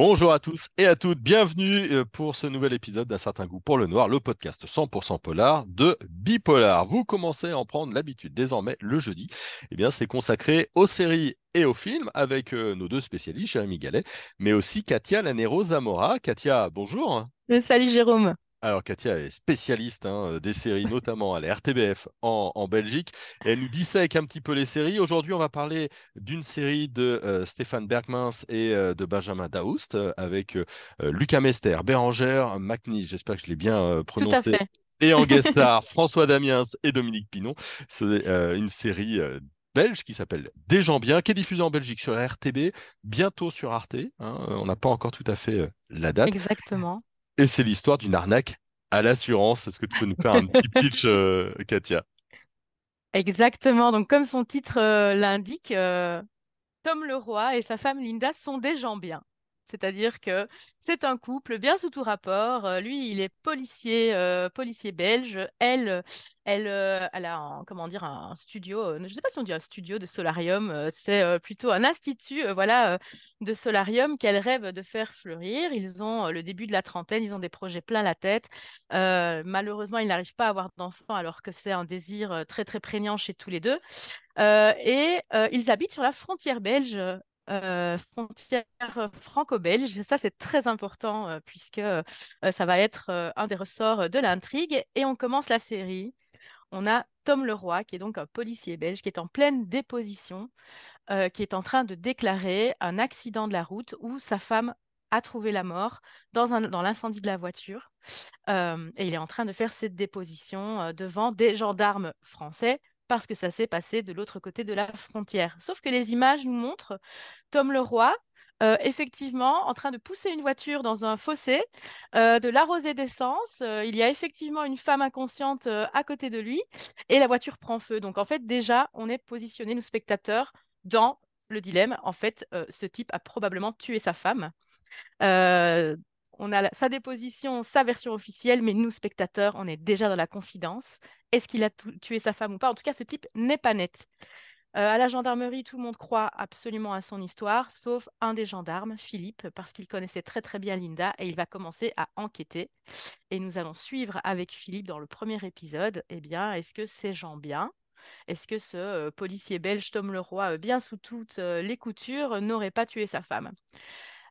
Bonjour à tous et à toutes, bienvenue euh, pour ce nouvel épisode d'Un certain goût pour le noir, le podcast 100% polar de Bipolar. Vous commencez à en prendre l'habitude désormais le jeudi. Eh bien, c'est consacré aux séries et aux films avec euh, nos deux spécialistes, Jérémy Gallet, mais aussi Katia Lanero Zamora. Katia, bonjour. Euh, salut Jérôme. Alors Katia est spécialiste hein, des séries, notamment à la RTBF en, Belgique. Elle nous dissèque un petit peu les séries. Aujourd'hui, on va parler d'une série de euh, Stéphane Bergmans et euh, de Benjamin Daoust avec euh, Lucas Mester, Bérangère McNeese, j'espère que je l'ai bien prononcé. Et en guest star, François Damiens et Dominique Pinon. C'est une série belge qui s'appelle Des gens bien, qui est diffusée en Belgique sur la RTB, bientôt sur Arte. Hein. on n'a pas encore tout à fait la date. Exactement. Et c'est l'histoire d'une arnaque à l'assurance. Est-ce que tu peux nous faire un petit pitch, euh, Katia? Exactement. Donc, comme son titre euh, l'indique, euh, Tom Leroy et sa femme Linda sont des gens bien. C'est-à-dire que c'est un couple bien sous tout rapport. Euh, lui, il est policier, euh, policier belge. Elle, euh, elle a un, comment dire, un studio, je ne sais pas si on dit un studio de solarium, c'est plutôt un institut voilà, de solarium qu'elle rêve de faire fleurir. Ils ont le début de la trentaine, ils ont des projets plein la tête. malheureusement, ils n'arrivent pas à avoir d'enfants alors que c'est un désir très, très prégnant chez tous les deux. et ils habitent sur la frontière belge euh, frontière franco-belge. Ça, c'est très important euh, puisque euh, ça va être un des ressorts de l'intrigue. Et on commence la série. On a Tom Leroy, qui est donc un policier belge, qui est en pleine déposition, qui est en train de déclarer un accident de la route où sa femme a trouvé la mort dans, dans l'incendie de la voiture. et il est en train de faire cette déposition devant des gendarmes français parce que ça s'est passé de l'autre côté de la frontière. Sauf que les images nous montrent Tom Leroy, euh, effectivement, en train de pousser une voiture dans un fossé, euh, de l'arroser d'essence. Euh, il y a effectivement une femme inconsciente à côté de lui et la voiture prend feu. Donc, en fait, déjà, on est positionné, nous spectateurs, dans le dilemme. En fait, ce type a probablement tué sa femme on a sa déposition, sa version officielle, mais nous, spectateurs, on est déjà dans la confidence. Est-ce qu'il a tué sa femme ou pas? En tout cas, ce type n'est pas net. Euh, à la gendarmerie, tout le monde croit absolument à son histoire, sauf un des gendarmes, Philippe, parce qu'il connaissait très très bien Linda et il va commencer à enquêter. Et nous allons suivre avec Philippe dans le premier épisode. Eh bien, est-ce que c'est Jean bien Est-ce que ce euh, policier belge Tom Leroy, euh, bien sous toutes les coutures, n'aurait pas tué sa femme?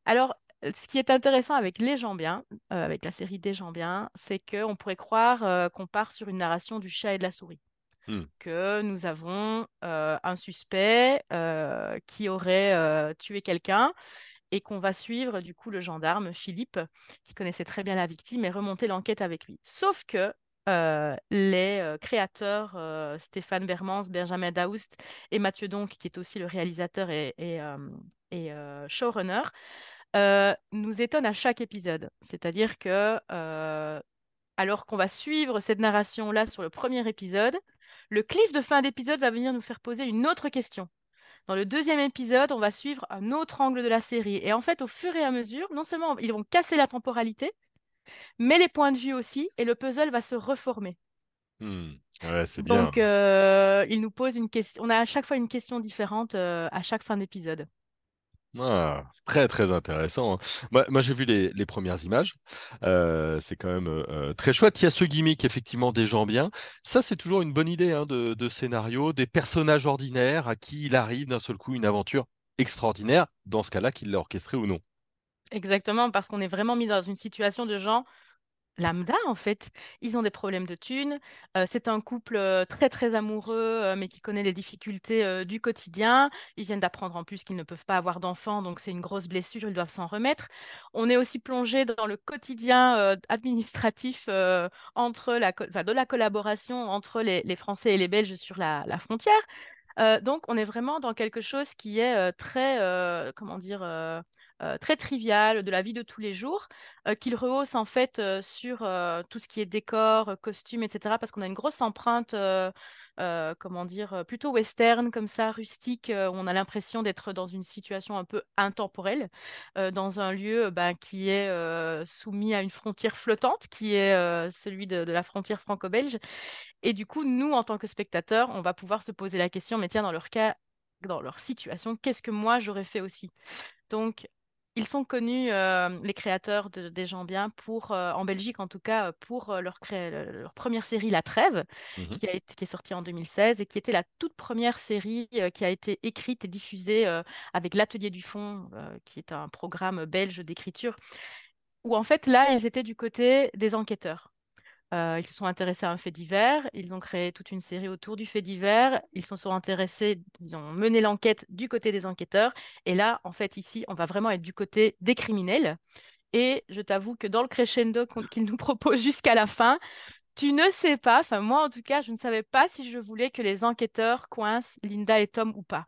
Alors, ce qui est intéressant avec Les gens bien, euh, avec la série Des gens bien, c'est qu'on pourrait croire euh, qu'on part sur une narration du chat et de la souris. Hmm. Que nous avons euh, un suspect qui aurait tué quelqu'un et qu'on va suivre du coup le gendarme Philippe, qui connaissait très bien la victime, et remonter l'enquête avec lui. Sauf que les créateurs Stéphane Bermans, Benjamin Daoust et Mathieu Donc, qui est aussi le réalisateur et, et showrunner, euh, nous étonne à chaque épisode. C'est-à-dire que, euh, alors qu'on va suivre cette narration-là sur le premier épisode, le cliff de fin d'épisode va venir nous faire poser une autre question. Dans le deuxième épisode, on va suivre un autre angle de la série. Et en fait, au fur et à mesure, non seulement ils vont casser la temporalité, mais les points de vue aussi, et le puzzle va se reformer. Hmm. c'est bien. Donc, euh, il nous pose une question. On a à chaque fois une question différente à chaque fin d'épisode. Ah, très très intéressant. Hein. Moi, j'ai vu les, premières images. Euh, c'est quand même euh, très chouette. Il y a ce gimmick effectivement des gens bien. Ça, c'est toujours une bonne idée hein, de, scénario, des personnages ordinaires à qui il arrive d'un seul coup une aventure extraordinaire. Dans ce cas-là, qu'il l'a orchestré ou non. Exactement, parce qu'on est vraiment mis dans une situation de gens lambda en fait. Ils ont des problèmes de thunes. C'est un couple très très amoureux, mais qui connaît les difficultés du quotidien. Ils viennent d'apprendre en plus qu'ils ne peuvent pas avoir d'enfants, donc c'est une grosse blessure, ils doivent s'en remettre. On est aussi plongé dans le quotidien administratif entre la, de la collaboration entre les, Français et les Belges sur la frontière. donc on est vraiment dans quelque chose qui est très, comment dire, euh, très trivial de la vie de tous les jours, euh, qu'il rehausse en fait euh, sur tout ce qui est décor, costume, etc. Parce qu'on a une grosse empreinte, comment dire, plutôt western, comme ça, rustique, on a l'impression d'être dans une situation un peu intemporelle, dans un lieu ben, qui est soumis à une frontière flottante, qui est celui de, de la frontière franco-belge. Et du coup, nous, en tant que spectateurs, on va pouvoir se poser la question, mais tiens, dans leur cas, dans leur situation, qu'est-ce que moi j'aurais fait aussi? Donc, ils sont connus, euh, les créateurs de- des gens bien, pour, euh, en Belgique en tout cas, euh, pour leur, cré- leur première série La Trêve, Mhm. qui a été, qui est sortie en 2016 et qui était la toute première série euh, qui a été écrite et diffusée avec l'Atelier du Fond, qui est un programme belge d'écriture, où en fait là, ils étaient du côté des enquêteurs. Euh, ils se sont intéressés à un fait divers, ils ont créé toute une série autour du fait divers, ils se sont intéressés, ils ont mené l'enquête du côté des enquêteurs, et là, en fait, ici, on va vraiment être du côté des criminels. Et je t'avoue que dans le crescendo qu'ils nous proposent jusqu'à la fin, tu ne sais pas, enfin moi en tout cas, je ne savais pas si je voulais que les enquêteurs coincent Linda et Tom ou pas.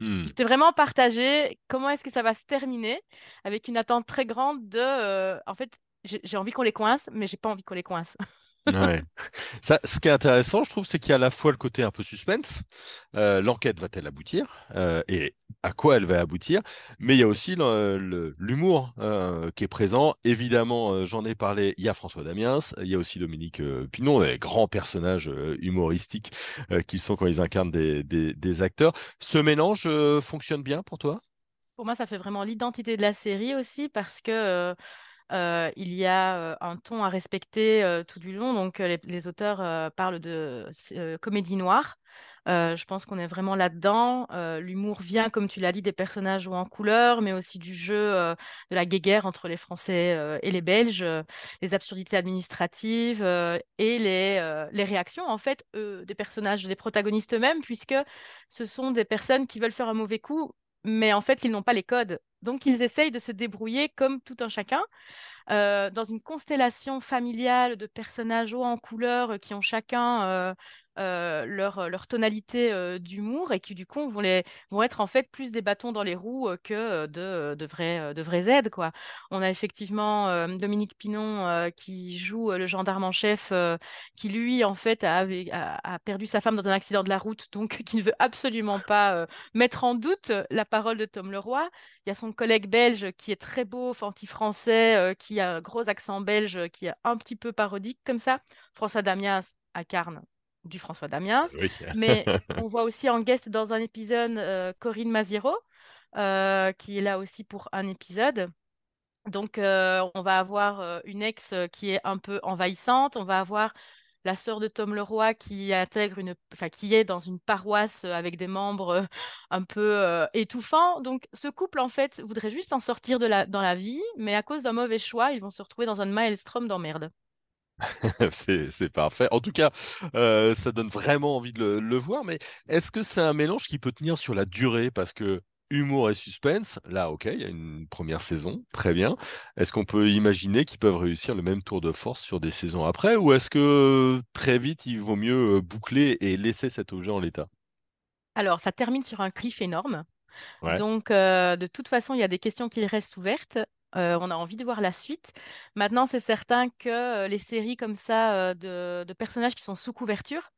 Hmm. J'étais vraiment partagée, comment est-ce que ça va se terminer, avec une attente très grande de, euh, en fait, j'ai j'ai envie qu'on les coince, mais j'ai pas envie qu'on les coince. Ce qui est intéressant, je trouve, c'est qu'il y a à la fois le côté un peu suspense, euh, l'enquête va-t-elle aboutir, euh, et à quoi elle va aboutir, mais il y a aussi l'humour euh, qui est présent. Évidemment, j'en ai parlé, il y a François Damiens, il y a aussi Dominique Pinon, des grands personnages humoristiques qu'ils sont quand ils incarnent des, acteurs. Ce mélange fonctionne bien pour toi? Pour moi, ça fait vraiment l'identité de la série aussi parce que il y a un ton à respecter tout du long. Donc, les, auteurs parlent de comédie noire. Je pense qu'on est vraiment là-dedans. L'humour vient, comme tu l'as dit, des personnages joués en couleur, mais aussi du jeu de la guéguerre entre les Français et les Belges, les absurdités administratives et les, les réactions, en fait, des personnages, des protagonistes eux-mêmes, puisque ce sont des personnes qui veulent faire un mauvais coup, mais en fait, ils n'ont pas les codes. Donc, ils essayent de se débrouiller comme tout un chacun euh, dans une constellation familiale de personnages hauts en couleur euh, qui ont chacun euh, euh, leur, tonalité euh, d'humour et qui du coup vont, être en fait plus des bâtons dans les roues que de, de, vrais, aides, quoi. On a effectivement Dominique Pinon qui joue le gendarme en chef qui lui en fait a, a, perdu sa femme dans un accident de la route donc qui ne veut absolument pas mettre en doute la parole de Tom Leroy. Il y a son collègue belge qui est très beau, anti-français, qui a un gros accent belge, qui est un petit peu parodique comme ça. François Damiens incarne du François Damiens. Oui. Mais on voit aussi en guest dans un épisode euh, Corinne Maziero, euh, qui est là aussi pour un épisode. Donc, euh, on va avoir une ex qui est un peu envahissante. On va avoir la sœur de Tom Leroy qui intègre une, enfin, qui est dans une paroisse avec des membres un peu étouffants. Donc, ce couple, en fait, voudrait juste en sortir de la, dans la vie, mais à cause d'un mauvais choix, ils vont se retrouver dans un maelstrom d'emmerde. C'est, parfait. En tout cas, euh, ça donne vraiment envie de le, le voir, mais est-ce que c'est un mélange qui peut tenir sur la durée? Parce que humour et suspense, là, ok, il y a une première saison, très bien. Est-ce qu'on peut imaginer qu'ils peuvent réussir le même tour de force sur des saisons après, ou est-ce que très vite, il vaut mieux euh, boucler et laisser cet objet en l'état? Alors, ça termine sur un cliff énorme. Ouais, Donc, euh, de toute façon, il y a des questions qui restent ouvertes. Euh, on a envie de voir la suite. Maintenant, c'est certain que euh, les séries comme ça euh, de, de personnages qui sont sous couverture,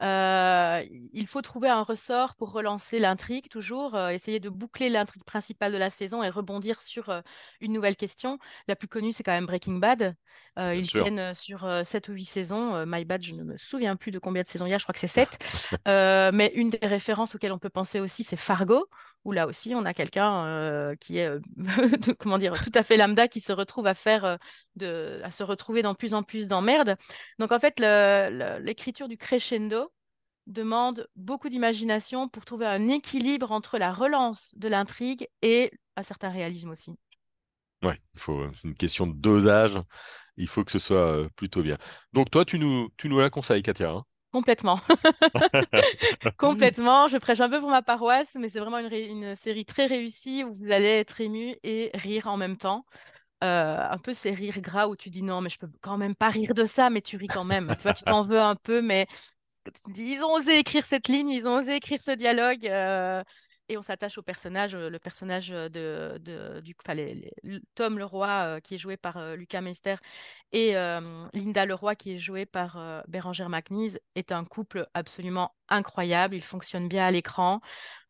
il faut trouver un ressort pour relancer l'intrigue, toujours, essayer de boucler l'intrigue principale de la saison et rebondir sur une nouvelle question. La plus connue, c'est quand même Breaking Bad. Ils sûr. tiennent sur euh, 7 ou 8 saisons. My Bad, je ne me souviens plus de combien de saisons il y a, je crois que c'est 7. Euh, mais une des références auxquelles on peut penser aussi, c'est Fargo, là aussi, on a quelqu'un euh, qui est, euh, comment dire, tout à fait lambda, qui se retrouve à faire, euh, à se retrouver dans plus en plus d'emmerdes. Donc en fait, l'écriture du crescendo demande beaucoup d'imagination pour trouver un équilibre entre la relance de l'intrigue et un certain réalisme aussi. Ouais, faut, c'est une question de. Il faut que ce soit plutôt bien. Donc toi, tu nous, tu nous la conseilles, Katia, hein? Complètement. Complètement. Je prêche un peu pour ma paroisse, mais c'est vraiment une, série très réussie où vous allez être ému et rire en même temps. Euh, un peu ces rires gras où tu dis non, mais je peux quand même pas rire de ça, mais tu ris quand même. Tu vois, tu t'en veux un peu, mais ils ont osé écrire cette ligne, ils ont osé écrire ce dialogue. euh, et on s'attache au personnage, euh, le personnage de, de- Tom Leroy, euh, qui est joué par euh, Lucas Meister, et euh, Linda Leroy, qui est jouée par euh, Bérangère McNeese, est un couple absolument incroyable. Ils fonctionnent bien à l'écran.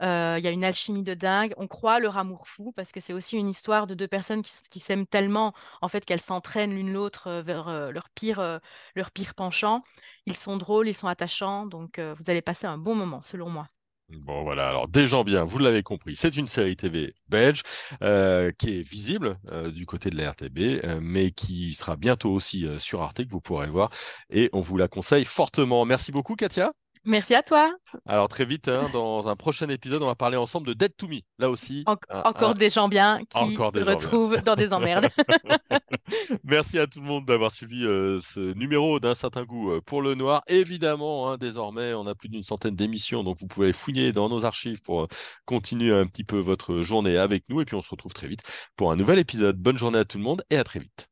Euh, Il y a une alchimie de dingue. On croit leur amour fou parce que c'est aussi une histoire de deux personnes qui, s'aiment tellement, en fait, qu'elles s'entraînent l'une l'autre euh, vers euh, leur pire, euh, leur pire penchant. Ils sont drôles, ils sont attachants, donc euh, vous allez passer un bon moment, selon moi. Bon voilà, alors des gens bien, vous l'avez compris, c'est une série TV belge euh, qui est visible euh, du côté de la RTB, euh, mais qui sera bientôt aussi euh, sur Arte, que vous pourrez voir, et on vous la conseille fortement. Merci beaucoup Katia. Merci à toi. Alors très vite, hein, dans un prochain épisode, on va parler ensemble de Dead to Me, là aussi. En- un- encore un- des gens bien qui se bien. retrouvent dans des emmerdes. Merci à tout le monde d'avoir suivi euh, ce numéro d'un certain goût euh, pour le noir. Évidemment, hein, désormais, on a plus d'une centaine d'émissions, donc vous pouvez fouiller dans nos archives pour euh, continuer un petit peu votre journée avec nous. Et puis on se retrouve très vite pour un nouvel épisode. Bonne journée à tout le monde et à très vite.